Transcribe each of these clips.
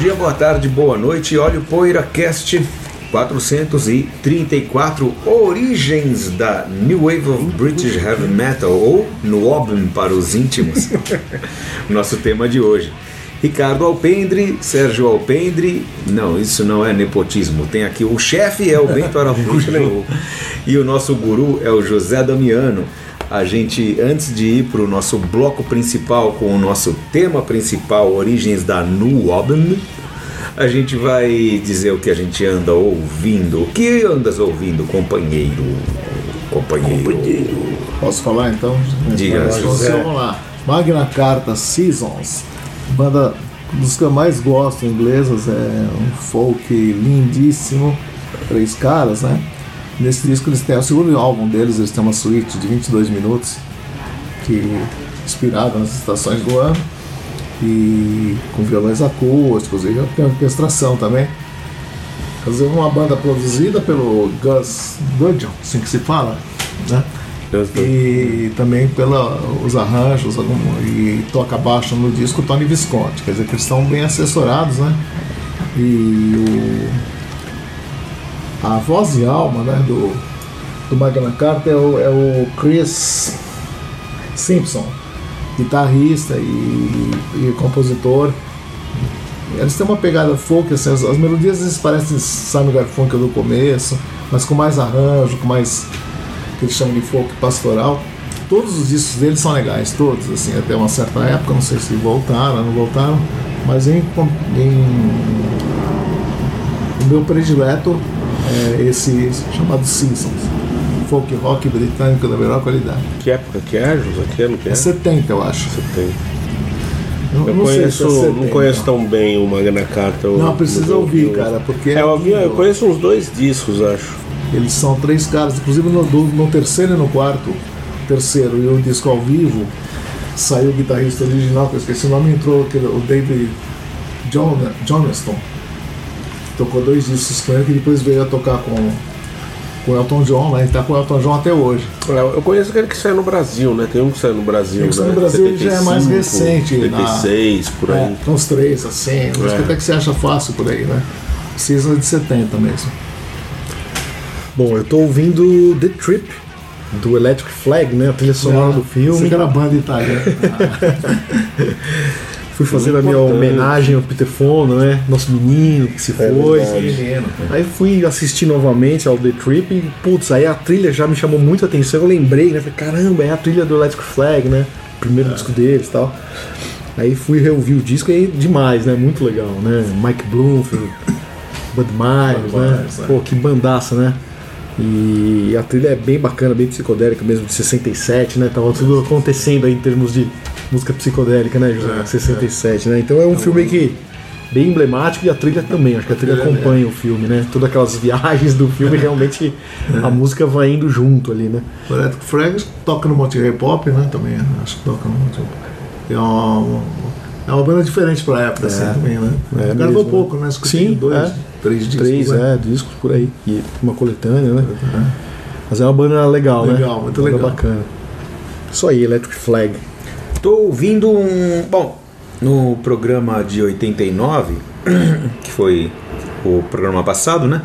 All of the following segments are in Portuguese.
dia, boa tarde, boa noite. Olha o PoeiraCast 434 Origens da New Wave of British Heavy Metal ou Nuobin para os íntimos. Nosso tema de hoje. Ricardo Alpendre, Sérgio Alpendre. Não, isso não é nepotismo. Tem aqui o chefe é o Bento Araújo e o nosso guru é o José Damiano. A gente, antes de ir para o nosso bloco principal com o nosso tema principal, Origens da Nuobin, a gente vai dizer o que a gente anda ouvindo. O que andas ouvindo, companheiro? Companheiro. Posso falar então? Diga, José. Vamos lá. Magna Carta Seasons, banda dos que eu mais gosto inglesas, é um folk lindíssimo, três caras, né? Nesse disco eles têm, é o segundo álbum deles, eles têm uma suíte de 22 minutos, que inspirada nas estações do ano, e com violões acústicos, e tem orquestração também. Dizer, uma banda produzida pelo Gus Gudgeon, assim que se fala, né? E também pelos arranjos algum- e toca baixo no disco Tony Visconti, quer dizer que eles estão bem assessorados, né? E o, a voz e alma né, do, do Magna Carta é o, é o Chris Simpson, guitarrista e, e compositor. Eles têm uma pegada folk, assim, as, as melodias às vezes parecem Simon Garfunkel do começo, mas com mais arranjo, com mais que eles chamam de folk pastoral. Todos os discos deles são legais, todos, assim, até uma certa época, não sei se voltaram, não voltaram, mas em, em o meu predileto é esse chamado Simpsons, folk rock britânico da melhor qualidade. Que época que é, José? Que ano que é? É 70, eu acho. Tem. Eu, Eu não conheço, se é 70. não conheço tão bem o Magna Carta. eu- Não, precisa ouvir, eu- cara, porque É, eu, vi- eu conheço uns dois discos, acho. Eles são três caras, inclusive no, no terceiro e no quarto, terceiro e o disco ao vivo, saiu o guitarrista original, que eu esqueci o nome, entrou o David John, Johnston. Tocou dois discos com ele, que depois veio a tocar com, com o Elton John, né? E tá com o Elton John até hoje. É, Eu conheço aquele que saiu no Brasil, né? Tem um que saiu no Brasil. Tem que sair né? no Brasil, ele já é mais 75, recente, na- 76, por aí. É, uns três, assim, acho É. que até que você acha fácil por aí, né? Season é de 70 mesmo. Bom, eu tô ouvindo The Trip do Electric Flag, né? A trilha sonora do Você filme. que era banda italiana. Fui fazer a minha homenagem ao Peter Fonda, né? Nosso menino que se foi. verdade. Menino. Aí fui assistir novamente ao The Trip e, putz, aí a trilha já me chamou muito a atenção. Eu lembrei, né? Falei, caramba, é a trilha do Electric Flag, né? Primeiro disco deles e tal. Aí fui reouvir o disco e aí demais, né? Muito legal, né? Mike Bloomfield, Bud Myers, né? É. Pô, que bandaça, né? E a trilha é bem bacana, bem psicodélica mesmo, de 67, né? Tava tudo acontecendo aí em termos de música psicodélica, né, José? É, 67, né? Então é um filme que bem emblemático e a trilha também, acho que a trilha trilha acompanha o filme, né? Todas aquelas viagens do filme, realmente a música vai indo junto ali, né? O Electric Flag toca no Monterey Pop, né? Também, acho que toca no Monterey Pop. É uma, é uma banda diferente pra época, assim, também, né? É Gravou mesmo, pouco, né? Sim, dois, é. três discos. Três, né? é, discos por aí. E uma coletânea, né? Mas é uma banda legal, né? Legal, muito legal. bacana. Isso aí, Electric Flag. Tô ouvindo um. Bom, no programa de 89, que foi o programa passado, né?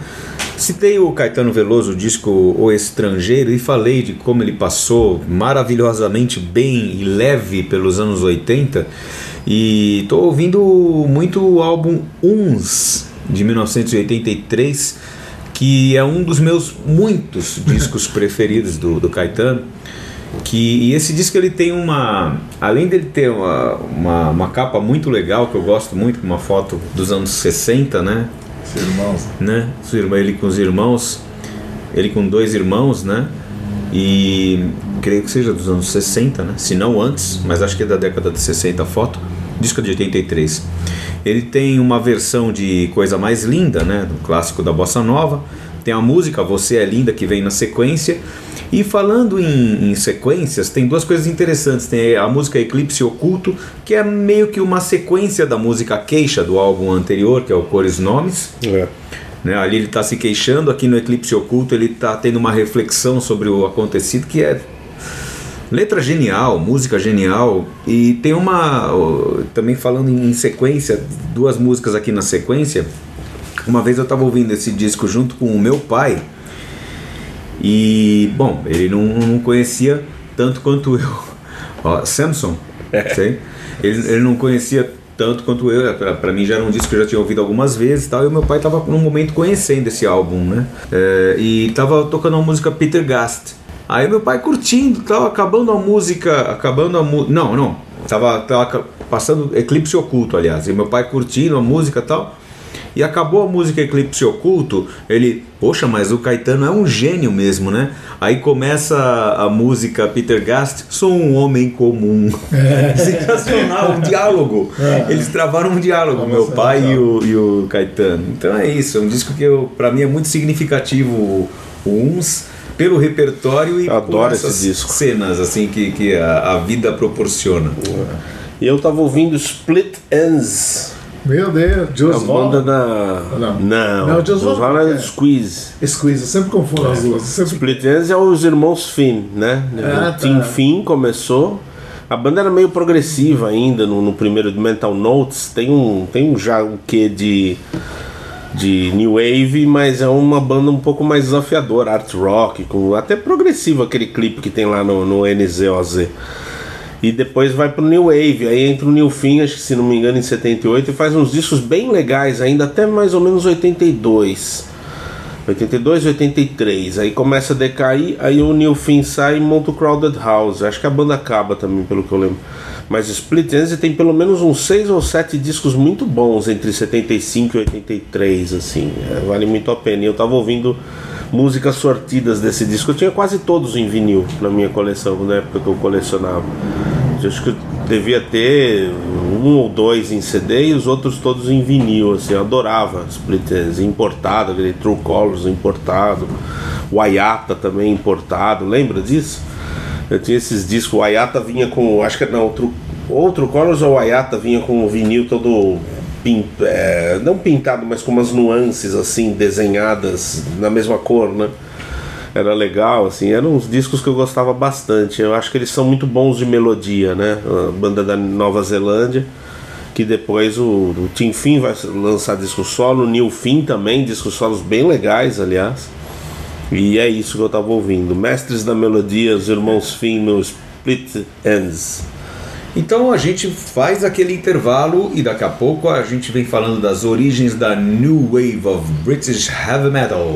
Citei o Caetano Veloso, o disco O Estrangeiro, e falei de como ele passou maravilhosamente bem e leve pelos anos 80. E tô ouvindo muito o álbum Uns, de 1983, que é um dos meus muitos discos preferidos do, do Caetano. Que, e esse disco ele tem uma. Além dele ter uma, uma, uma capa muito legal, que eu gosto muito, uma foto dos anos 60, né? Os irmãos. né? Ele com os irmãos, ele com dois irmãos, né? E creio que seja dos anos 60, né? Se não antes, mas acho que é da década de 60 a foto. disco de 83. Ele tem uma versão de Coisa Mais Linda, né, do clássico da bossa nova. Tem a música Você é Linda que vem na sequência. E falando em, em sequências, tem duas coisas interessantes. Tem a música Eclipse Oculto, que é meio que uma sequência da música Queixa do álbum anterior, que é o Cores Nomes. É. Né? Ali ele está se queixando, aqui no Eclipse Oculto ele está tendo uma reflexão sobre o acontecido que é letra genial, música genial e tem uma também falando em sequência, duas músicas aqui na sequência. Uma vez eu estava ouvindo esse disco junto com o meu pai e bom, ele não, não conhecia tanto quanto eu. Ó, Samson, sei. Ele, ele não conhecia tanto quanto eu. Pra mim já era um disco que eu já tinha ouvido algumas vezes e tal. E o meu pai tava num momento conhecendo esse álbum, né? É, e tava tocando uma música Peter Gast. Aí meu pai curtindo, tava acabando a música, acabando a música. Não, não. Tava, tava passando Eclipse Oculto, aliás. E meu pai curtindo a música e tal. E acabou a música Eclipse Oculto, ele, poxa, mas o Caetano é um gênio mesmo, né? Aí começa a, a música Peter Gast, sou um homem comum. Sensacional, um diálogo. Eles travaram um diálogo, meu pai e o, e o Caetano. Então é isso, é um disco que eu, pra mim é muito significativo o, Uns pelo repertório e adoro essas disco. cenas assim que, que a, a vida proporciona. E eu tava ouvindo Split Ends. Meu Deus, A banda da. Não. Não, Não, One One é é. Squeeze. Squeeze, eu sempre confundo as duas. Sempre... Split Ends é os irmãos Finn, né? Ah, o Team tá. Finn começou. A banda era meio progressiva ainda no, no primeiro Mental Notes. Tem um, tem um já o que de de new wave, mas é uma banda um pouco mais desafiadora, art rock, com até progressivo aquele clipe que tem lá no, no NZOZ. E depois vai pro New Wave, aí entra o New Fim, acho que se não me engano, em 78, e faz uns discos bem legais ainda, até mais ou menos 82. 82, 83. Aí começa a decair, aí o New Fim sai e monta o Crowded House. Acho que a banda acaba também, pelo que eu lembro. Mas Split Enz tem pelo menos uns 6 ou 7 discos muito bons entre 75 e 83, assim. É, vale muito a pena. E eu tava ouvindo músicas sortidas desse disco. Eu tinha quase todos em vinil na minha coleção, na época que eu colecionava. Acho que devia ter um ou dois em CD e os outros todos em vinil, assim, eu adorava Split Enz, importado, aquele True Colors importado, o Ayata também importado, lembra disso? Eu tinha esses discos, o Ayata vinha com, acho que não, outro, outro Colors ou o Ayata vinha com o vinil todo é, não pintado, mas com umas nuances assim, desenhadas na mesma cor, né? Era legal, assim, eram uns discos que eu gostava bastante. Eu acho que eles são muito bons de melodia, né? A banda da Nova Zelândia, que depois o, o Tim Finn vai lançar disco solo, o Neil Finn também, discos solos bem legais, aliás. E é isso que eu tava ouvindo. Mestres da Melodia, os irmãos Finn no Split Ends. Então a gente faz aquele intervalo e daqui a pouco a gente vem falando das origens da New Wave of British Heavy Metal.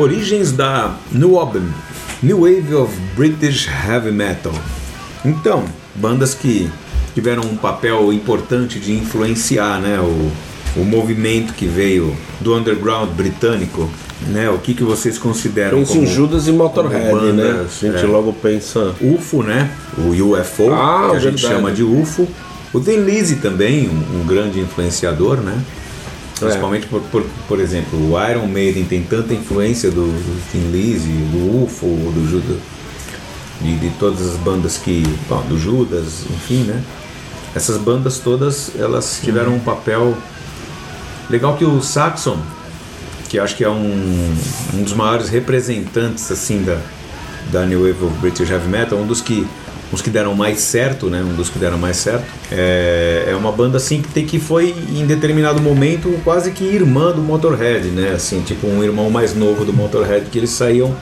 Origens da New Album, New Wave of British Heavy Metal. Então, bandas que tiveram um papel importante de influenciar né, o, o movimento que veio do underground britânico. Né, o que, que vocês consideram Pensa como em Judas e Motorhead, como né? bandas, A gente é. logo pensa. UFO, né? O UFO, Ah, que a gente verdade. chama de UFO. O Thin Lizzy também, um, um grande influenciador, né? Principalmente, por, por, por exemplo, o Iron Maiden tem tanta influência do, do Thin Lizzy, do UFO, do Judas, de, de todas as bandas que... Bom, do Judas, enfim, né? Essas bandas todas, elas tiveram um papel... Legal que o Saxon, que acho que é um, um dos maiores representantes, assim, da, da New Wave of British Heavy Metal, um dos que os que deram mais certo, né? Um dos que deram mais certo. É, é uma banda assim que tem que foi em determinado momento quase que irmã do Motorhead, né? Assim, tipo um irmão mais novo do Motorhead que eles saíam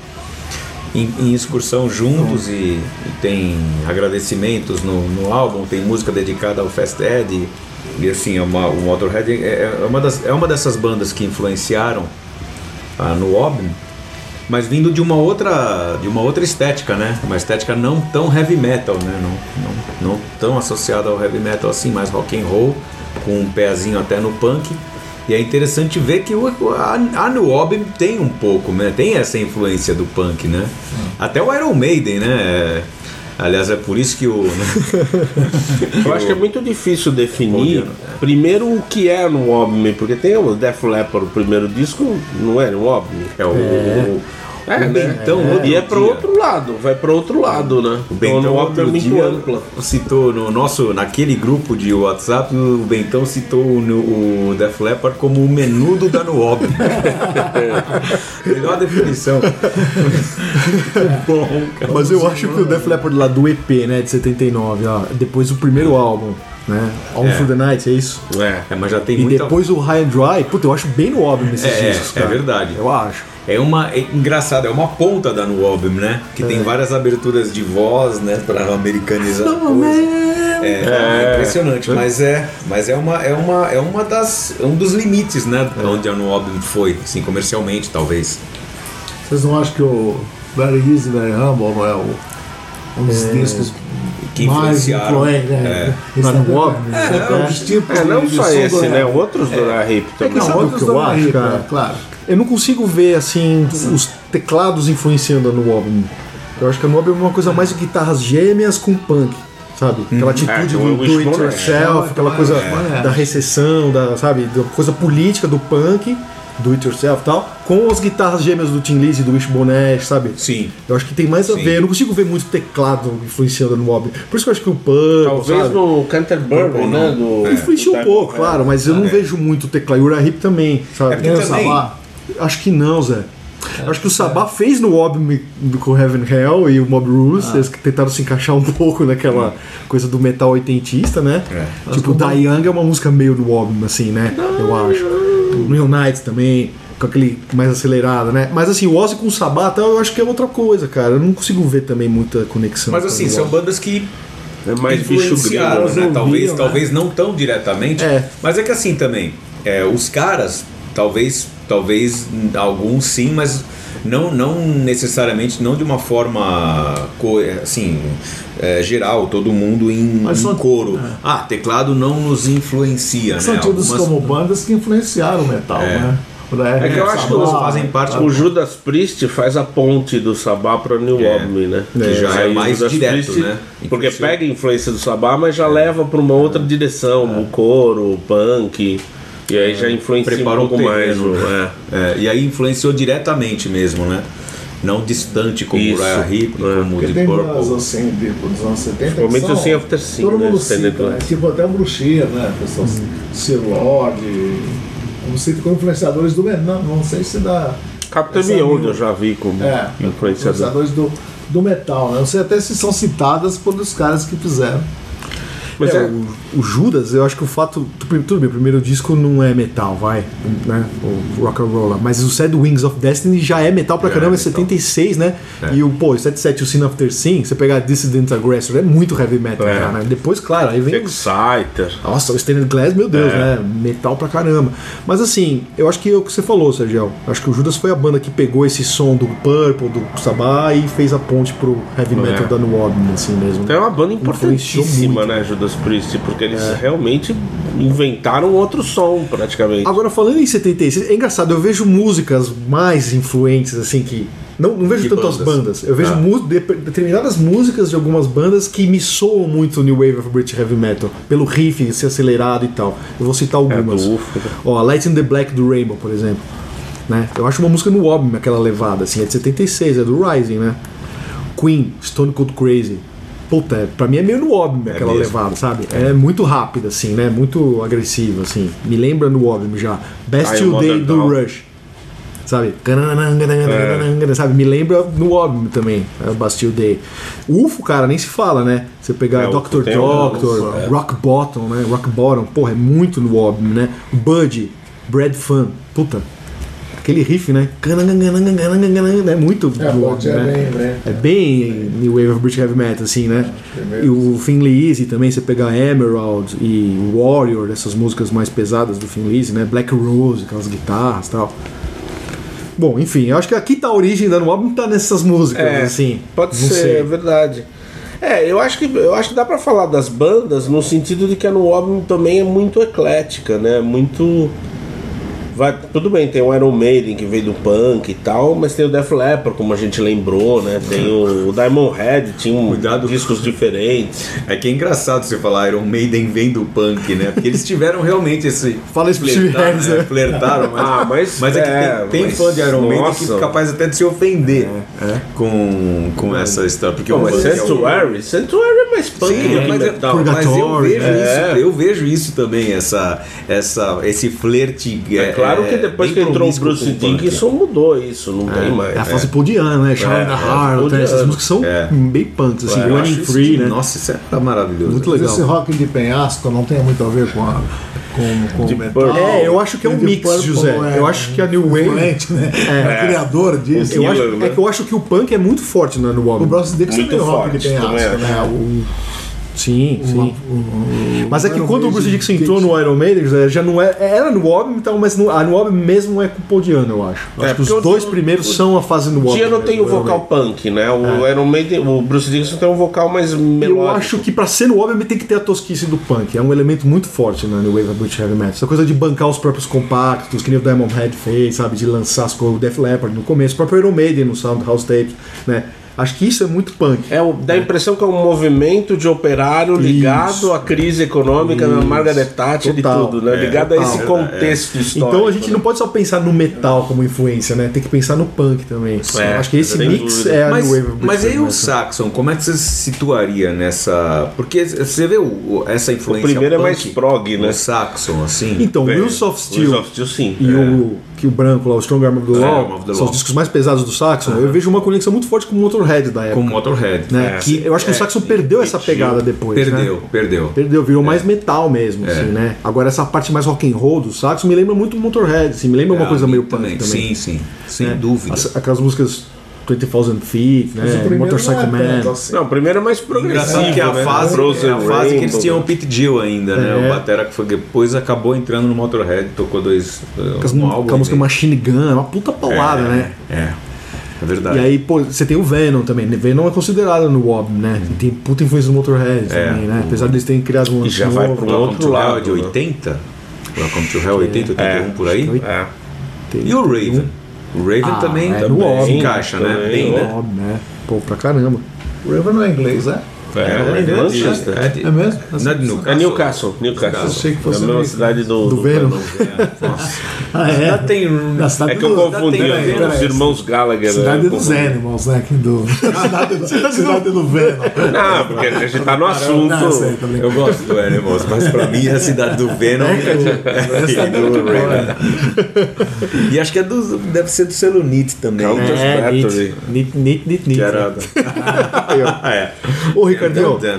em, em excursão juntos e, e tem agradecimentos no, no álbum, tem música dedicada ao Fast Ed e, e, assim, é uma- o Motorhead é, é uma das, é uma dessas bandas que influenciaram ah, no álbum, mas vindo de uma outra de uma outra estética, né? Uma estética não tão heavy metal, né? Não, não, não tão associada ao heavy metal assim, mais rock and roll, com um pezinho até no punk. E é interessante ver que o, a, a New Album tem um pouco, né? Tem essa influência do punk, né? Até o Iron Maiden, né? É, aliás, é por isso que o. Eu acho que é muito difícil definir dia. primeiro o que é no Obme, porque tem o Def Leppard, o primeiro disco, não é no Obme. É o. o- É, o né? Bentão, É. E é pro dia. outro lado, vai pro outro lado, né? O Bentão então, é outro muito dia ampla. citou no nosso, naquele grupo de WhatsApp, o Bentão citou o, o Def Leppard como o menudo da Nuob. Melhor definição. Bom, cara. Mas eu acho que o Def Leppard lá do EP, né, de 79, ó, depois do primeiro álbum, né, On É. Through the Night, é isso? É. É, mas já tem E muita... depois o High and Dry, puta, eu acho bem no álbum nesses É, é, discos, é cara. verdade. Eu acho. É uma é engraçado, é uma ponta da no álbum, né? Que tem várias aberturas de voz, né, para americanizar. a coisa. É, é impressionante, mas é, mas é uma é uma é uma das é um dos limites, né, onde a no álbum foi, assim, comercialmente, talvez. Vocês não acham que o Very Easy, Very Humble não é o, um dos discos Que mais influenciaram, é. Né? Esse álbum, é, né? é, um dos tipos É, não de- só esse, né? Outros do La Hip É também. que são o outros que eu acho, cara? Claro. Eu não consigo ver, assim, os teclados influenciando no álbum. Eu acho que no álbum é uma coisa mais de guitarras gêmeas com punk. Sabe? Aquela atitude É, do do it Wishbone é. yourself, aquela coisa É. da recessão, da, sabe? Da coisa política do punk, do it yourself e tal, com as guitarras gêmeas do Tim Lizzy, do Wishbone Ash, sabe? Sim. Eu acho que tem mais a Sim. ver. Eu não consigo ver muito teclado influenciando no álbum. Por isso que eu acho que o punk. Talvez sabe? no Canterbury, né? Do, Influencia do um pouco, Time- claro, mas eu não vejo muito teclado. E o Rahip também, sabe? É o também- Sabá. Acho que não, Zé. Acho que o Sabá fez no do com Heaven Hell e o Mob Rules, eles que tentaram se encaixar um pouco naquela coisa do metal oitentista, né? Tipo, Da Young é uma música meio do álbum, assim, né? Eu acho. O Real Nights também, com aquele mais acelerado, né? Mas assim, o Ozzy com o Sabá, tá, eu acho que é outra coisa, cara. Eu não consigo ver também muita conexão. Mas assim, são bandas que É mais bicho influenciaram, grego. né? ouviam, Talvez, né? talvez não tão diretamente, É. mas é que assim também, é, os caras, talvez, talvez alguns sim, mas não, não necessariamente, não de uma forma co- assim é, geral, todo mundo em, Mas em são- coro. Ah, teclado não nos influencia, São né? tidos Algumas- como bandas que influenciaram o metal, né? O É que eu acho que elas fazem parte O Judas Priest faz a ponte do Sabá para New É. Né? Que já é Aí o mais Judas direto, Priest- né? Porque pega a influência do Sabá, mas já leva para uma outra direção, o coro, o punk. E aí já influencia preparou um pouco o mais. o- né? é. É, e aí influenciou diretamente mesmo, né? Não distante como Isso, o Raya Hip, é. como Deep Purple. assim de, dos anos 70 que Principalmente são, o Sin After Sin, Todo né, mundo Standard cita, né? Tipo até o Bruxia, né? Pessoal, Sir Lord, não sei como influenciadores do metal, não, não sei se. Captain Essa Beyond eu já vi como É, influenciador. influenciadores do, do metal, né? Não sei até se são citadas por os caras que fizeram. Mas É, é, o, o Judas, eu acho que o fato. tu- Tudo bem, o primeiro disco não é metal, vai, né? O rock and roll. Mas o Sad Wings of Destiny já é metal pra Já caramba, é é metal. 76, né? E o, pô, o 77 e o Sin After Sin, você pegar Dissident Aggressor, é muito heavy metal, É. né? Depois, claro, aí vem. Exciter. Nossa, o Stained Glass, meu Deus, É. né? Metal pra caramba. Mas assim, eu acho que é o que você falou, Sergio. Acho que o Judas foi a banda que pegou esse som do Purple, do Sabá e fez a ponte pro heavy metal É. da New Orleans, assim mesmo. Então é uma banda importantíssima, né, Judas Priest? Porque eles realmente inventaram outro som, praticamente. Agora, falando em 76, é engraçado, eu vejo músicas mais influentes, assim, que. Não, não vejo De tantas bandas. bandas. Eu vejo Ah. mu- de- determinadas músicas de algumas bandas que me soam muito New Wave of British Heavy Metal, pelo riff ser acelerado e tal. Eu vou citar algumas. É, do UFO. Ó, Light in the Black do Rainbow, por exemplo. Né? Eu acho uma música no álbum, aquela levada, assim, é de 76, é do Rising, né? Queen, Stone Cold Crazy. Puta, é- pra mim é meio no álbum aquela mesmo. levada, sabe? É. muito rápida, assim, né? Muito agressiva, assim. Me lembra no álbum já. Best You Day do. Rush. sabe? Sabe? Me lembra no óbvio também, a Bastille Day. UFO, cara, nem se fala, né? Você pegar É, um Doctor, UFO, é. Rock Bottom, né? Rock Bottom, porra, é muito no óbvio, né? Bud, Brad Fun, puta. Aquele riff, né? É muito É, né? bem, bem. É bem New Wave of British Heavy Metal, assim, né? E o Thin Lizzy também, você pegar Emerald e Warrior, essas músicas mais pesadas do Thin Lizzy, né? Black Rose, aquelas guitarras e tal. Bom, enfim, eu acho que aqui tá a origem da No álbum, tá nessas músicas, É, assim. Pode ser, sei. é verdade. É, eu acho que eu acho que dá pra falar das bandas no sentido de que a No Album também é muito eclética, né? Muito vai, tudo bem, tem o Iron Maiden que veio do punk e tal, mas tem o Def Leppard, como a gente lembrou, né? Tem o, o Diamond Head, tinha um, Cuidado. discos diferentes. É que é engraçado você falar Iron Maiden vem do punk, né? Porque eles tiveram realmente esse. Fala isso flertar, Harris, né? né? Flertaram, mas. Ah, mas- é que é, tem, tem mas- fã de Iron Maiden que é capaz até de se ofender com, com essa história. Porque Pô, o mas funk é o- Sanctuary, Sanctuary é mais punk Sim, mas, eu, metal. mas eu vejo é. isso, eu vejo isso também, essa, essa, esse flerte. É claro que depois que entrou o Bruce o. Dickinson mudou isso, não tem mais. É a fase Paudiana, né? Charlie É, da é, Harlow, essas músicas são É. bem punks, assim, É, Running Free, né? Nossa, isso era maravilhoso. Muito legal. esse rock de penhasco não tem muito a ver com a. Com, com o metal. É, eu acho que é um Deep mix, Purple José. é Eu acho que a New Wave- né? É. o criador disso. Eu acho, Killer, né? é que eu acho que o punk é muito forte né, no O álbum. Bruce Dixon é rock de penhasco, né? O, Sim, sim. o- Mas é que quando o Bruce Dixon entrou no Iron Maiden, já não é. Era no álbum, então, mas no, a no álbum mesmo não é com o Paul Diano, eu acho. É, acho que os dois primeiros o- são a fase no álbum. Dia não né, tem o vocal punk, né? O Iron Maiden, o Bruce Dickinson tem um vocal mais melódico. Eu acho que pra ser no álbum tem que ter a tosquice do punk. É um elemento muito forte né, no Wave of British Heavy Metal. Essa coisa de bancar os próprios compactos, que nem o Diamond Head fez, sabe? De lançar as coisas, o Def Leppard no começo, o próprio Iron Maiden no Soundhouse Tapes, né? Acho que isso é muito punk. É, o- dá a impressão que é um movimento de operário ligado Isso. à crise econômica Isso. Margaret Thatcher e tudo, né? É, ligado a total. esse contexto histórico. Então a gente né? não pode só pensar no metal como influência, né? Tem que pensar no punk também. É, Acho que esse mix dúvida. é a Mas, New Wave mas aí o. Saxon, como é que você se situaria nessa. Porque você vê o- o- essa influência. primeiro é mais prog, né? no Saxon, assim. Então, É, Wheels of Steel Wheels of Steel, sim. e o que o branco lá, o Strong Arm of the É, Law, Arm of the são os discos mais pesados do Saxon. Eu vejo uma conexão muito forte com o Motorhead da época. com Motorhead. né? É, que eu acho que o Saxon perdeu essa pegada depois. Perdeu, Né? perdeu. Perdeu, virou mais metal mesmo, É. assim, né? Agora essa parte mais rock and roll do Saxon me lembra muito o Motorhead, assim, me lembra uma É, coisa a meio punk também. Sim, sim. Sem né? dúvida. As- aquelas músicas 20,000 Feet, né? Motorcycle não é Man. assim. Não, o primeiro é mais progressivo, que a né? fase, é a fase que eles tinham o Pete Gill ainda, né? É. O Batera que foi depois acabou entrando no Motorhead, tocou dois. Aquelas- um álbum aquela música e meio. Machine Gun, é uma puta paulada, é, né? É. É verdade. E aí, pô, você tem o Venom também. Venom é considerado no álbum, né? Tem puta influência do Motorhead É. também, né? Apesar de eles terem criado um E já lance vai novo, pro Welcome outro to Hell lado, é de né? 80? Welcome to Hell 80, 81 por aí? É. tem- E o Raven? O Raven Ah, também, é, também no álbum, se encaixa, né? também, Bem, no né? Óbvio, né? Pô, pra caramba. O Raven não é inglês, é? É, É, de é, Manchester. é de- É mesmo? Não é de Newcastle? É Newcastle, Newcastle. Achei que fosse é a mesma cidade do, Do Venom. Ah, Já é? tem Na cidade É que eu confundi tem- os tem- os irmãos Gallagher. Cidade né? dos Confundi. Animals, né? Aqui do... cidade, do, cidade do Venom. Não, porque a gente tá no assunto. Eu gosto do Animals, mas pra mim é a cidade do Venom É, e do Raven. E acho que é do, deve ser do Celunite também. Countess né? É, Battery. nit, nit, nit, nit. Que era. Ah, é. Ô,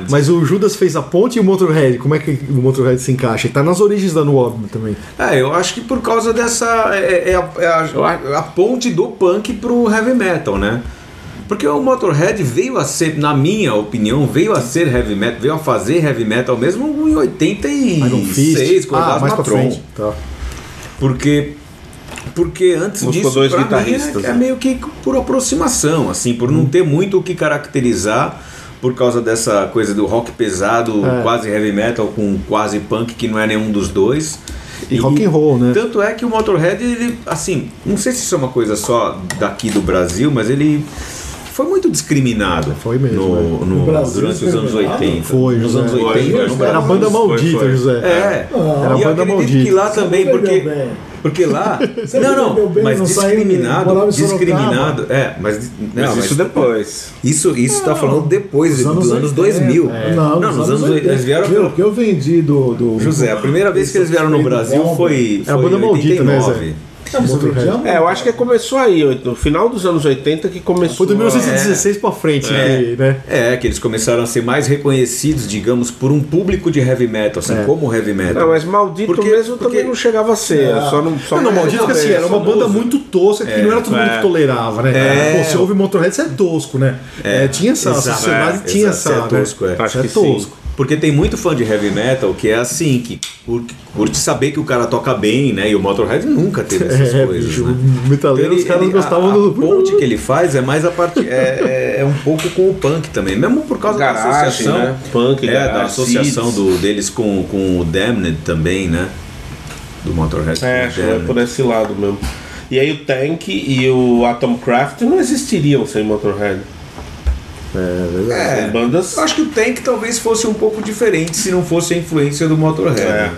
Mas o Judas fez a ponte e o Motorhead, como é que o Motorhead se encaixa? Ele tá nas origens da Album também. É, eu acho que por causa dessa. É, é a, é a- a ponte do punk pro heavy metal, né? Porque o Motorhead veio a ser, na minha opinião, veio a ser heavy metal, veio a fazer heavy metal mesmo em Iron 86, Fist. com o ah, mais pra Matron. frente. Tá. Porque porque antes Buscou disso dois pra guitarristas, mim, é, é né? meio que por aproximação, assim, por não ter muito o que caracterizar por causa dessa coisa do rock pesado, É. quase heavy metal com quase punk que não é nenhum dos dois. E rock and roll, né? Tanto é que o Motorhead, ele, assim, não sei se isso é uma coisa só daqui do Brasil, mas ele foi muito discriminado. Foi mesmo, no, é. no- No Brasil, durante os anos discriminado? 80. Foi, nos José. anos Foi, 80. foi. no Era a banda maldita, foi. José. É. Era a e eu banda maldita. que lá também, porque. bem. Porque lá. Você não, não, bem, mas não discriminado. Discriminado. É, mas. Não, Mas mas isso depois. isso, isso tá falando depois dos anos 80. 2000. É. Não, Não, nos anos 80. Eles vieram. Viu, O que eu vendi do, do. José, a primeira vez que eles vieram no do Brasil Bomba. foi, Era a banda em maldita, né, 89. Zé? Motorhead É, eu acho que começou aí, no final dos anos 80 que começou. Foi do 1916 pra frente, que, né? É, que eles começaram a ser mais reconhecidos, digamos, por um público de heavy metal, assim, É. como heavy metal. Não, mas maldito Porque- mesmo porque- também não chegava a ser. Só não, só Não, não, maldito que assim, era uma banda muito tosca que não era todo mundo é. que tolerava, né? É. Pô, você ouve Motorhead, você é tosco, né? É, tinha essa, Exato, sociedade é, tinha exato, essa. você é tosco, né? é. Acho é que sim. tosco. Porque tem muito fã de heavy metal que é assim, que curte, curte saber que o cara toca bem, né? E o Motorhead nunca teve essas É, coisas. bicho, né? o metaleiro, os caras ele- gostavam a, do. a ponte que ele faz é mais a parte. É, é, é um pouco com o punk também, mesmo por causa da Garagem, associação. né? Punk, é, garagem, da associação do, deles com, com o Damned também, né? Do Motorhead. É, acho que Damned. por esse lado mesmo. E aí o Tank e o Atomcraft não existiriam sem Motorhead. É, São bandas. eu acho que o Tank talvez fosse um pouco diferente se não fosse a influência do Motorhead. É.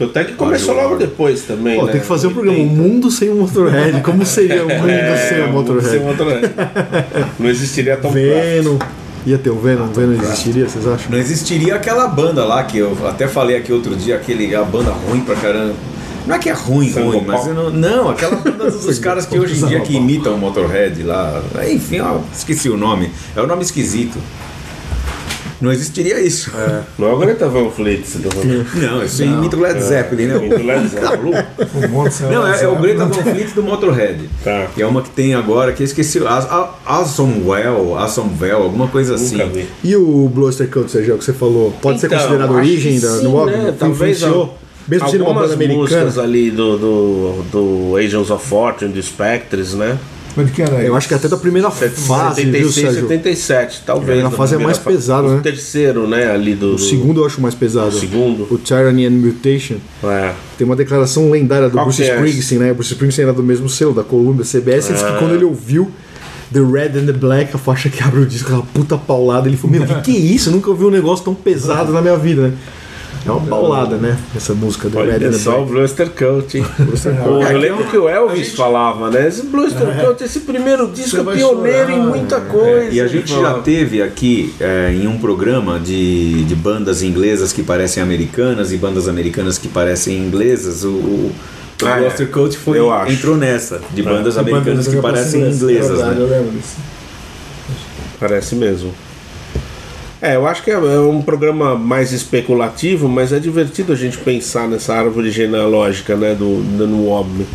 O Tank começou logo depois também. Pô, né? tem que fazer um programa, o 80. mundo sem o Motorhead. Como seria o mundo sem o Sem Motorhead? o Motorhead. não existiria Atomcraft. Venom. Ia ter o Venom, o Venom existiria, vocês acham? Não existiria aquela banda lá que eu até falei aqui outro dia, aquele, a banda ruim pra caramba. Não é que é ruim, Sangue ruim, mas eu não, não, aquela banda dos caras que hoje em dia que imitam o Motorhead lá. Enfim, ó, esqueci o nome. É o nome esquisito. Não existiria isso. Não é o Greta Van Fleet, você tá falando. Não, isso imita o Led Zeppelin, né? Imita o Led Zeppelin. Tá? Um de Não, é, é o Greta Van Fleet do Motorhead. Tá. Que é uma que tem agora, que eu esqueci. As- a- Asomwell, Asomvel, alguma coisa assim. Vi. E o Bluster Cult, Sérgio, que você falou, pode ser Então, considerado a acho origem que da, sim, no álbum? né? Talvez Influenciou? Mesmo sendo uma Algumas banda músicas americana? ali do, do, do Agents of Fortune, do Spectres, né? Mas de quem era Eu acho que até da primeira fase, viu, 76, Sérgio? 77, talvez. É, da fase é mais pesado, o né? terceiro, né? Ali do. O segundo eu acho mais pesado. O segundo? O Tyranny and Mutation. É. Tem uma declaração lendária do Qual Bruce que é Springsteen, né? O Bruce Springsteen era do mesmo selo, da Columbia CBS. Ele disse Ah. que quando ele ouviu The Red and the Black, a faixa que abre o disco, aquela puta paulada, ele falou: Meu, que que é isso? Eu nunca ouvi um negócio tão pesado na minha vida, né? É uma paulada, né? Essa música do Red Olha and the só o. Bluster Cult, hein? Pô, eu lembro que o Elvis falava, né? Esse Bluster Cult, esse primeiro disco é pioneiro chorar, em muita coisa. E a gente já teve aqui é, em um programa de, de bandas inglesas que parecem americanas e bandas americanas que parecem inglesas. O, o, o Ah, é. Foi, Eu acho. entrou nessa, de bandas Bandas americanas que parecem inglesas. Verdade, Né? Eu lembro disso. Parece mesmo. É, eu acho que é é um programa mais especulativo, mas é divertido a gente pensar nessa árvore genealógica, né, do, do no Wob.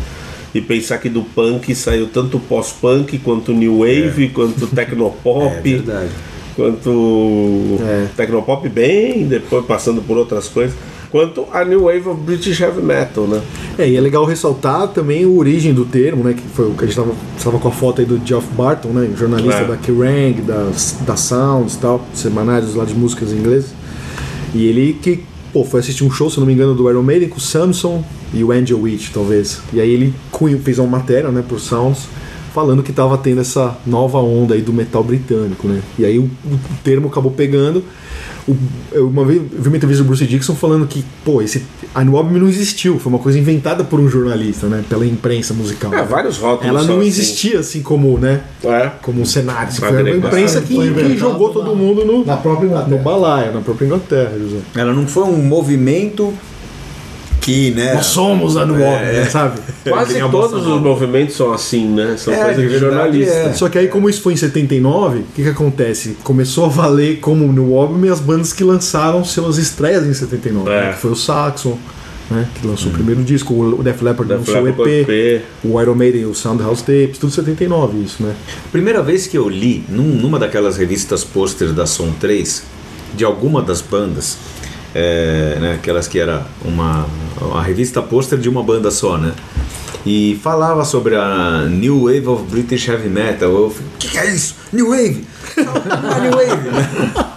E pensar que do punk saiu tanto pós-punk, quanto new wave, quanto É tecnopop, verdade. quanto É. tecnopop bem, depois passando por outras coisas, quanto a new wave of British heavy metal, né? É, e é legal ressaltar também a origem do termo, né? Que foi o que a gente tava, estava com a foto aí do Geoff Barton, né? Jornalista É. da Kerrang, das, da Sounds e tal, semanários lá de músicas inglesas. E ele que, pô, foi assistir um show, se não me engano, do Iron Maiden com o Samson e o Angel Witch, talvez. E aí ele fez uma matéria, né, por Sounds, falando que tava tendo essa nova onda aí do metal britânico, né? E aí o, o termo acabou pegando. O- eu uma vez vi uma entrevista do Bruce Dixon falando que, pô, esse a New Album não existiu, foi uma coisa inventada por um jornalista, né? Pela imprensa musical. É, vários rótulos Ela não assim. existia assim como, né? É. Como um cenário. Assim, Uma foi a imprensa que, Foi que jogou na- todo mundo no, Na própria no Inglaterra. balaio, na própria Inglaterra, José. Ela não foi um movimento que, né? Nós somos a New Album, né, sabe? Quase todos os movimentos são assim, né? São É, coisa de de, verdade, jornalista. é. Só que aí, como isso foi em 79, o que, que acontece? Começou a valer como no álbum e as bandas que lançaram suas estreias em 79. É. né? Que foi o Saxon, né? que lançou o primeiro disco, o Def Leppard lançou o EP, EP. o Iron Maiden, o Soundhouse Tapes, tudo 79 isso, né? Primeira vez que eu li num- numa daquelas revistas pôster da Som 3 de alguma das bandas, é, né, aquelas que era uma, uma revista pôster de uma banda só, né? E falava sobre a New Wave of British Heavy Metal. Eu falei, o que, que é isso? New Wave? New Wave, né?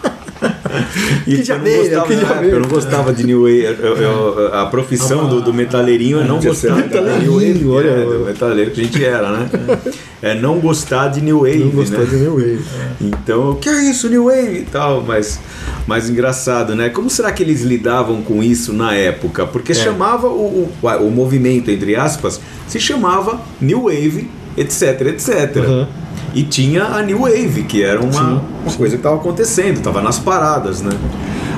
E Que eu gostava, que época, eu não gostava de New Wave. eu- eu- a profissão do, do metaleirinho é não gostar de New Wave. Olha. é, do metaleiro que a gente era, né? É não gostar de New Wave, Não gostou né? de New Wave. Então, o que é isso, New Wave e tal, mas, mas engraçado, né? Como será que eles lidavam com isso na época? É. Porque chamava o, o, o movimento, entre aspas, se chamava New Wave, etc, etc. Uhum. E tinha a New Wave, que era uma, uma coisa que estava acontecendo, estava nas paradas, né?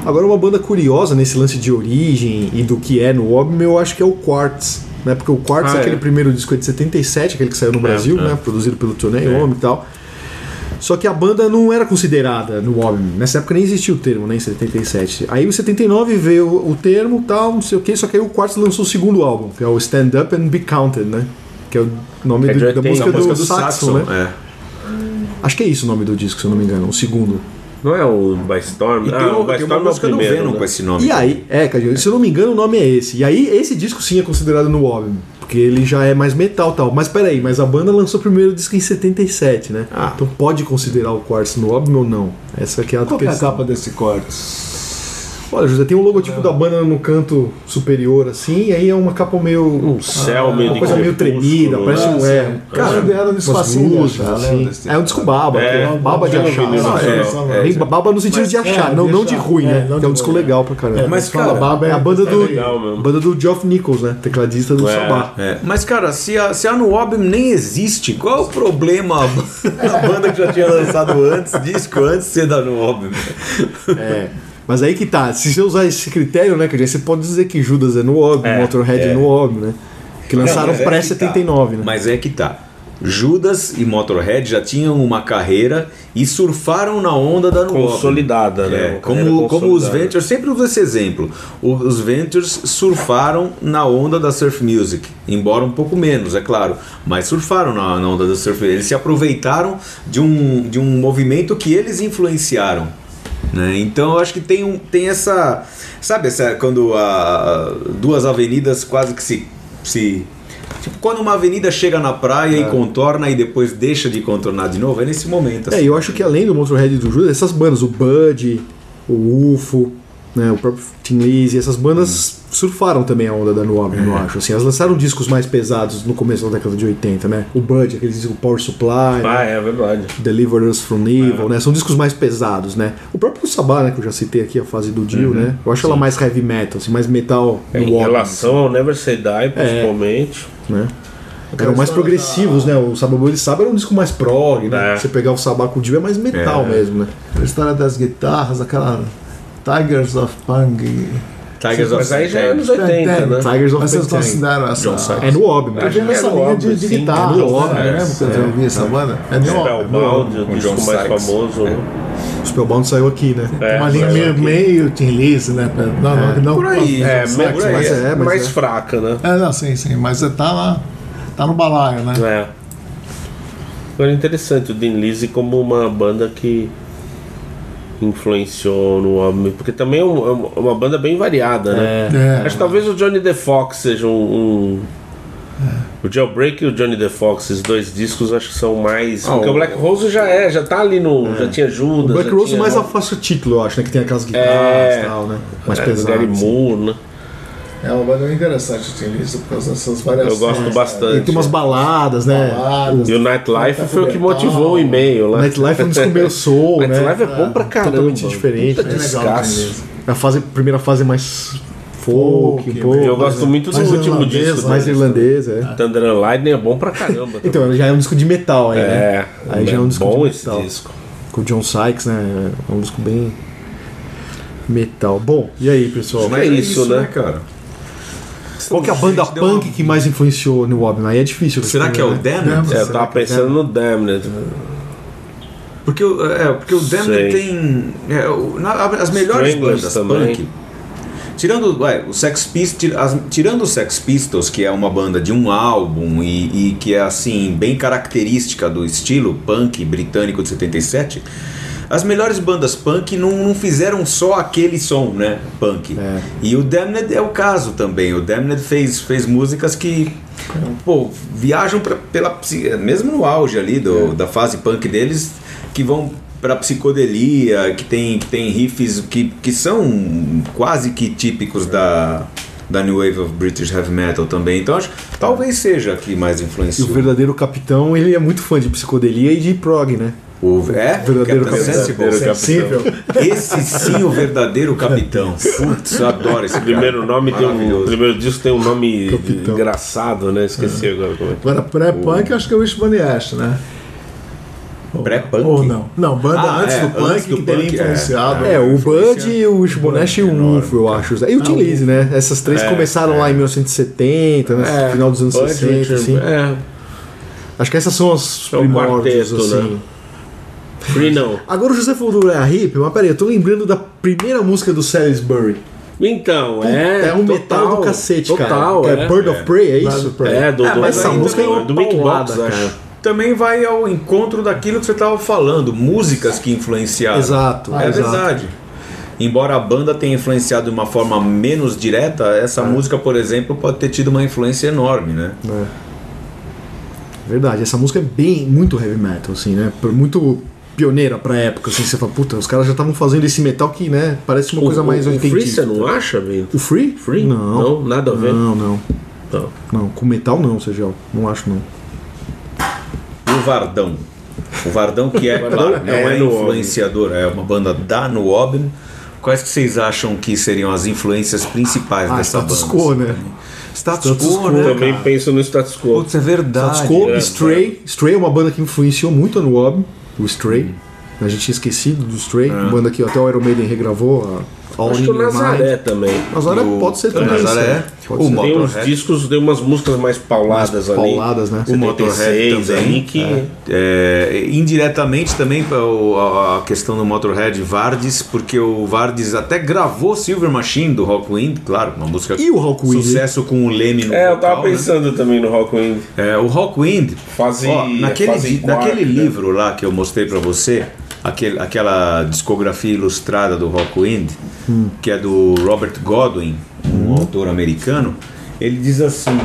Agora, uma banda curiosa nesse lance de origem e do que é no álbum, eu acho que é o Quartz. né? Porque o Quartz Ah, é aquele é. primeiro disco é de 77, aquele que saiu no Brasil, é. né? Produzido pelo Tony Iommi e tal. Só que a banda não era considerada no Wobbly. Nessa época nem existia o termo, né? Em 77. Aí em 79 veio o termo tal, não sei o que, só que aí o Quartz lançou o segundo álbum, que é o Stand Up and Be Counted, né? Que é o nome É do- da 80, música, a música do, do Saxon, Saxon, né? é. Acho que é isso o nome do disco, se eu não me engano, o segundo. Não é o By Storm? E tem, ah, o- By tem Storm uma é o música do primeiro, Venom né? com esse nome. E aí, é, Cadinho, se eu não me engano, o nome é esse. E aí, esse disco sim é considerado no Wobbly, porque ele já é mais metal e tal. Mas peraí, mas a banda lançou o primeiro disco em 77, né? Ah. Então pode considerar o Quartz no Wobbly ou não? Essa aqui é a Qual que é a questão. capa desse corte? Olha, José, tem um logotipo da banda no canto superior, assim, e aí é uma capa meio. Um céu meio uma de coisa meio tremida, né? parece um. É, Cara, era um umas espacinho assim. É um disco baba, É, é, baba de achar. no Não, é, é, bem baba no sentido de achar, é, não, de não de ruim, É, né? é um disco legal pra caramba. É, Mas, fala cara, baba É a banda do, banda do Geoff Nichols, né? Tecladista do É. Sabá. É, mas, cara, se a, se a No nem existe, qual é o problema? A banda que já tinha lançado antes, disco antes de ser da No Album. É. Mas aí que tá, se você usar esse critério, né, que você pode dizer que Judas é no Ob, É, Motorhead é, é. no Ob, né? Que lançaram Não, é pré-79, que tá. né? Mas é que tá. Judas e Motorhead já tinham uma carreira e surfaram na onda da Album. Consolidada, né? É, como, como os. Ventures, sempre uso esse exemplo. Os Ventures surfaram na onda da surf music, embora um pouco menos, é claro, mas surfaram na, na onda da surf. Eles se aproveitaram de um, de um movimento que eles influenciaram. Né? Então eu acho que tem, um, tem essa. Sabe essa, quando a, duas avenidas quase que se. se Tipo, quando uma avenida chega na praia e contorna e depois deixa de contornar de novo, é nesse momento. É, assim. e eu acho que além do Motorhead e do Judas, essas bandas, o Bud, o UFO, né, o próprio Tim Lizzy, essas bandas surfaram também a onda da No Ob, eu acho. Assim, elas lançaram discos mais pesados no começo da década de 80, né? O Bud, aquele disco Power Supply, Ah, né? é verdade. Deliver Us From Evil, né? São discos mais pesados, né? O próprio Sabá, né, que eu já citei aqui, a fase do Dio, né? Eu acho ela mais heavy metal, assim, mais metal É, em relação ao Never Say Die, principalmente. né? Eram mais progressivos, né? O Sabá Ele Saba era um disco mais prog, né? É. Você pegar o Sabá com o Dio é mais metal É. mesmo, né? A história das guitarras, aquela Tigers of Punk. Tigers of Mas aí já é anos Tem, 80, tem. né? Tigers of Mas vocês consideram essa. É no Ob, Eu né? vi nessa É no linha Ob, de, de sim, guitarra, é no Ob, sabe? é, Lembra quando eu vi essa banda? É no Ob. Spellbound, o disco mais famoso, né? O Spellbound saiu aqui, né? É, Uma linha mas meio, aqui- meio Tim Lizzy, né? Não, não, não. Por aí. É, John me- Sykes, mas mas é, é, mas mais é. fraca, né? É, não, sim, sim. Mas tá lá. Tá no balaio, né? É. Agora é interessante o Dean Lizzy como uma banda que influenciou no álbum, porque também é um- é uma, uma banda bem variada, né? É. Acho que talvez o Johnny The Fox seja um. um- O Jailbreak e o Johnny The Fox, esses dois discos, acho que são mais. Ah, porque o o- Black Rose já é, já tá ali no. Já tinha O Judas. Black já Rose tinha mais a faixa título, eu acho, né? Que tem aquelas guitarras É. e tal, né? Mais é, pesadas. Gary assim. Moore, né? É uma banda interessante o Tim Lizzy por causa dessas variações. Eu gosto né? bastante. E tem umas baladas, né? Baladas. E o Nightlife foi o que motivou o e-mail lá. Nightlife é um disco meio soul, né? Nightlife é bom pra caramba. Totalmente diferente. Puta né? É Tim descasso. Lizzy. A fase, primeira fase é mais folk, um pouco. Eu gosto muito do último disco. mais irlandês, é. Thunder and Lightning é bom pra caramba. Então, já é um disco de metal aí, né? é, Aí já é um disco bom de esse metal. disco. Com o John Sykes, né? É um disco bem metal. Bom, e aí, pessoal? Mas é isso, né? cara? Qual que é a banda deu uma- punk que mais influenciou no Wobbly? Aí é difícil. Será que é o né? Damned? É, eu tava pensando no Damned. Porque, o- é, porque o Damned Sei. tem. é, o- na- as melhores Stranglers bandas também. punk. Tirando, ué, o Sex Pistols, as- tirando o Sex Pistols, que é uma banda de um álbum e, e que é assim bem característica do estilo punk britânico de 77, as melhores bandas punk não, não fizeram só aquele som, né, punk. É. E o Damned é o caso também. O Damned fez, fez músicas que pô, viajam pra, pela mesmo no auge ali do, da fase punk deles, que vão pra psicodelia, que tem, que tem riffs que, que são quase que típicos da, da New Wave of British Heavy Metal também. Então acho talvez seja a que mais E o verdadeiro capitão, ele é muito fã de psicodelia e de prog, né? O, é? verdadeiro Captain capitão. Sensível. Esse sim o verdadeiro capitão. Putz, eu adoro esse O primeiro cara. nome tem um. O primeiro disco tem um nome Capitão. engraçado, né? Esqueci agora como é Agora, pré-punk, acho que é o Wishbone Ash, né? Pré-punk? Ou não? Não, banda Ah, antes é, do punk antes do que teria é. influenciado. É, o influência Bud, o Shibonesh e o enorme, UFO, eu acho. E o Tim Lizzy, né? Essas três começaram lá em 1970, né? final dos anos 60, assim. É, Acho que essas são as É primórdios, quarteto, assim. né? Free não. Agora o José falou do Uriah Heep, mas peraí, eu tô lembrando da primeira música do Salisbury. Então, é. É um total, metal do cacete, total, cara. Que é, Bird of Prey, é isso? É, do, É, do, mas do, essa música é uma do Mick paulada, Box, acho. Também vai ao encontro daquilo que você estava falando, músicas que influenciaram. Exato, É exato. verdade. Embora a banda tenha influenciado de uma forma menos direta, essa música, por exemplo, pode ter tido uma influência enorme, né? Verdade, essa música é bem, muito heavy metal, assim, né? Muito pioneira pra época, assim, você fala, puta, os caras já estavam fazendo esse metal que, né, parece uma O- coisa mais o, o Free você não acha, velho? O Free? Free? Não. Não, nada a ver. Não, não. Não. Não, com metal não, seja, não acho não. E o Vardão. O Vardão que é, claro, não é é, influenciador, é uma banda da Nuobin. Quais que vocês acham que seriam as influências principais Ah, dessa status banda? quo, né? Status, Status quo, né? Também cara? penso no status quo. Putz, é verdade. Status Quo, é, Stray. Stray é uma banda que influenciou muito a Nuob, o Stray. A gente tinha esquecido do Stray, banda que até o Iron Maiden regravou, Acho que o Nazaré Mind. também. Nazaré O- pode ser também. Nazaré. Pode o ser. Tem uns Motorhead. discos, tem umas músicas mais pauladas ali. pauladas, né? O Motorhead 76 também. que. É, indiretamente também a, a questão do Motorhead Vardes, porque o Vardes até gravou Silver Machine do Rockwind, claro, uma música E o Rockwind? sucesso com o Leme no É, eu vocal, tava né? pensando também no Rockwind. É, o Rockwind, ó, naquele, quarta, naquele né? livro lá que eu mostrei pra você, aquele, aquela discografia ilustrada do Rockwind, Hum. que é do Robert Godwin, um autor americano, ele diz assim,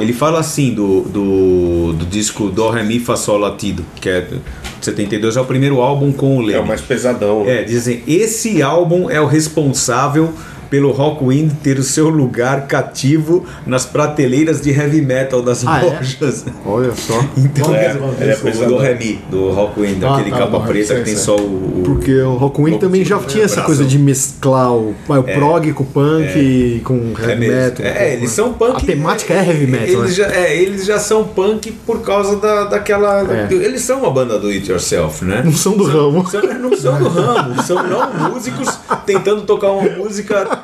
ele fala assim do, do, do disco Do Re Mi Fa Sol Latido, que é de 72, é o primeiro álbum com o Leme. É o mais pesadão. É, dizem, esse álbum é o responsável pelo Rockwind ter o seu lugar cativo nas prateleiras de heavy metal das Ah, é? lojas. Olha só. Então, É, ele é o pesadão. do Remy, do Rockwind, Ah, aquele tá, capa do preta que tem só o. o- Porque o Rockwind também já tinha essa coisa de mesclar o, o prog com o punk, com É, heavy metal. é, eles são punk. A temática é heavy metal, Eles, né? já, é, eles já são punk por causa da, daquela. É. Eles são uma banda do it yourself, né? Não são do ramo. São- não são do ramo, são não músicos tentando tocar uma música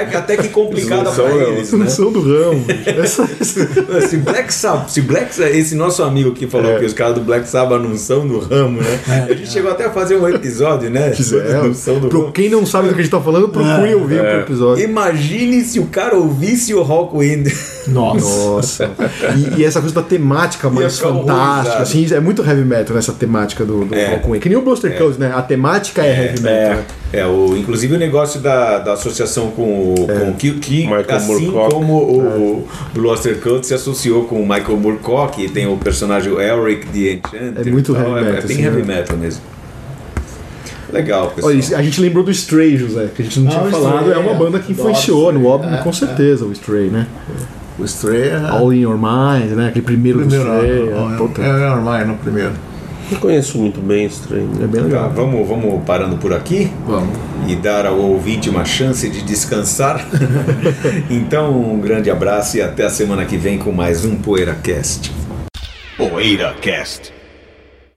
é, que até que complicada não. eles, Não né? são do ramo. Essa- Se Black Sabbath, se Black Sabbath, esse nosso amigo que falou É. que os caras do Black Sabbath não são do ramo, né? a gente chegou até a fazer um episódio, né? É, não são do pro- ramo. quem não sabe do que a gente tá falando, procure ouvir o episódio. Imagine se o cara ouvisse o Rockwind. Nossa. Nossa. E, e essa coisa da temática mais fantástica, assim, é muito heavy metal nessa temática do, do É. Rockwind. Que nem o Buster Cult, né? A temática é, heavy metal. né? É, o, inclusive o negócio da, da associação com o, com o que, que Michael assim Moorcock. como o, o Gloucester Cult se associou com o Michael Moorcock e tem o personagem Elric de Enchanter. É muito e heavy é, metal, É bem assim, heavy né? metal mesmo. Legal, pessoal. Olha, a gente lembrou do Stray, José, que a gente não Ah, tinha o falado. Stray, é uma é. banda que influenciou o no álbum, É, com certeza, o Stray, né? O Stray é. All in Your Mind, né? Aquele primeiro, primeiro do Stray. é, puta, É, é normal no primeiro. Não conheço muito bem esse trem. é bem Tá, legal. vamos, vamos parando por aqui Vamos. e dar ao ouvinte uma chance de descansar. então, um grande abraço e até a semana que vem com mais um PoeiraCast. PoeiraCast.